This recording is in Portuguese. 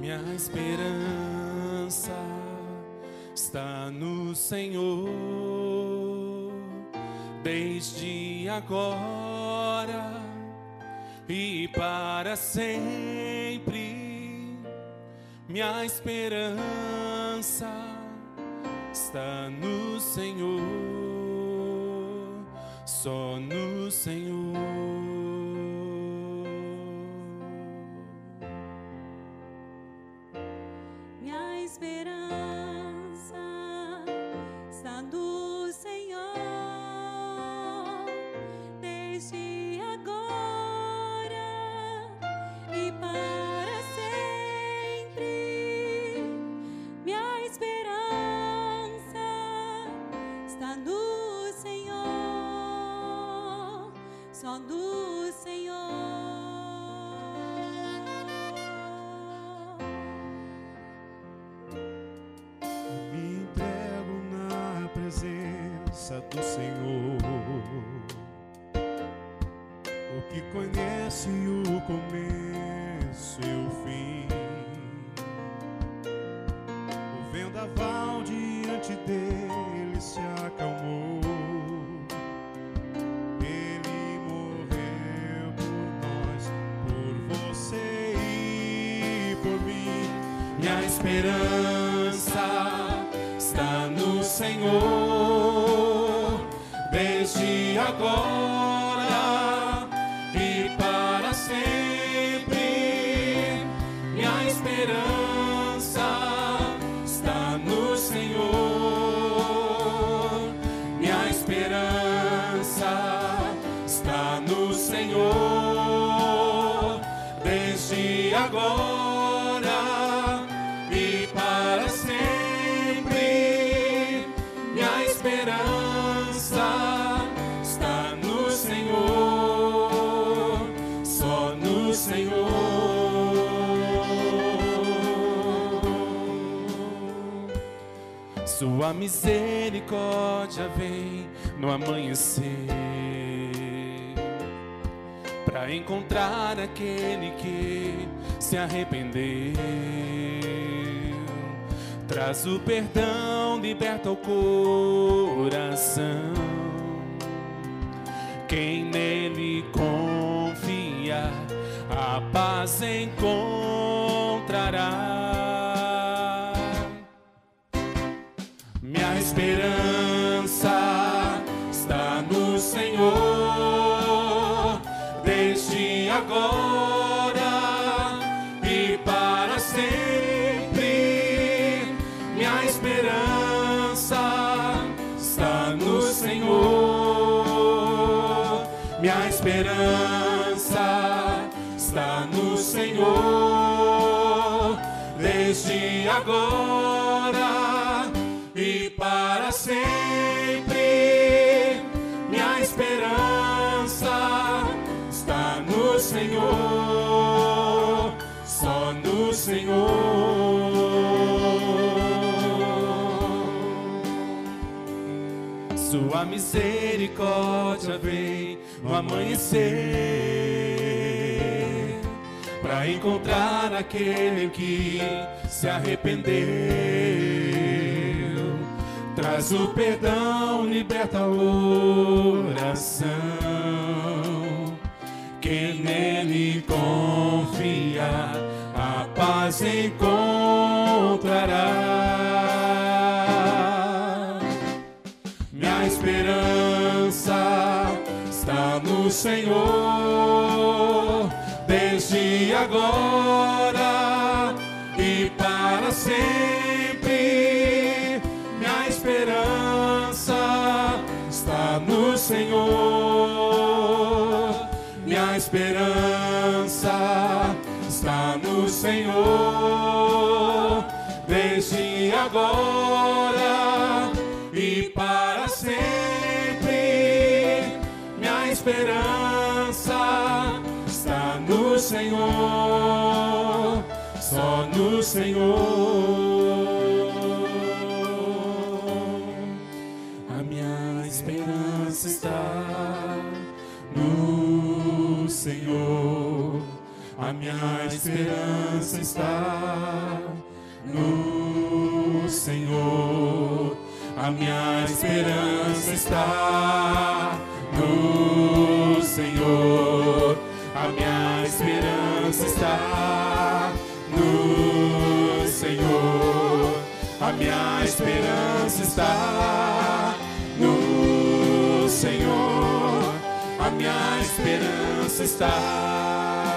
Minha esperança está no Senhor, desde agora e para sempre. Minha esperança está no Senhor, só no Senhor. esperança está do Senhor desde agora e para sempre. Minha esperança está no Senhor, só no Senhor. presença do Senhor. O que conhece o começo e o fim. O vendaval diante dele se acalmou. Ele morreu por nós, por você e por mim. Minha esperança está no Senhor desde agora e para sempre. Minha esperança está no Senhor. Minha esperança está no Senhor desde agora. Sua misericórdia vem no amanhecer para encontrar aquele que se arrependeu. Traz o perdão, liberta o coração. Quem nele confia, a paz encontrará. esperança está no Senhor, desde agora esperança está no Senhor, desde agora para sempre. Minha esperança está no Senhor, só no Senhor. Sua misericórdia vem no amanhecer para encontrar aquele que se arrependeu Traz o perdão, liberta o coração. Quem nele confia, a paz encontrará. Senhor, desde agora e para sempre Senhor, minha esperança está no Senhor, desde agora e para sempre. Minha esperança está no Senhor, só no Senhor. está no Senhor. A minha esperança está no Senhor. A minha esperança está no Senhor. A minha esperança está no Senhor. A minha esperança está no Senhor. A minha esperança está